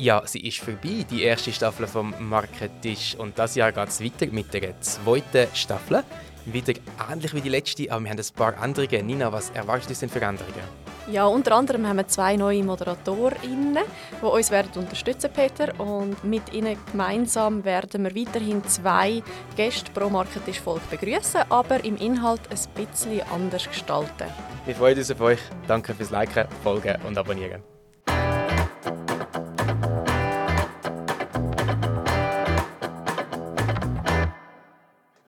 Ja, sie ist vorbei, die erste Staffel vom Marketisch. Und das Jahr geht es weiter mit der zweiten Staffel. Wieder ähnlich wie die letzte, aber wir haben ein paar Änderungen. Nina, was erwartest du denn für Änderungen? Ja, unter anderem haben wir zwei neue ModeratorInnen, die uns werden unterstützen Peter. Und mit ihnen gemeinsam werden wir weiterhin zwei Gäste pro Marketisch-Folge begrüßen, aber im Inhalt ein bisschen anders gestalten. Wir freuen uns auf euch. Danke fürs Liken, Folgen und Abonnieren.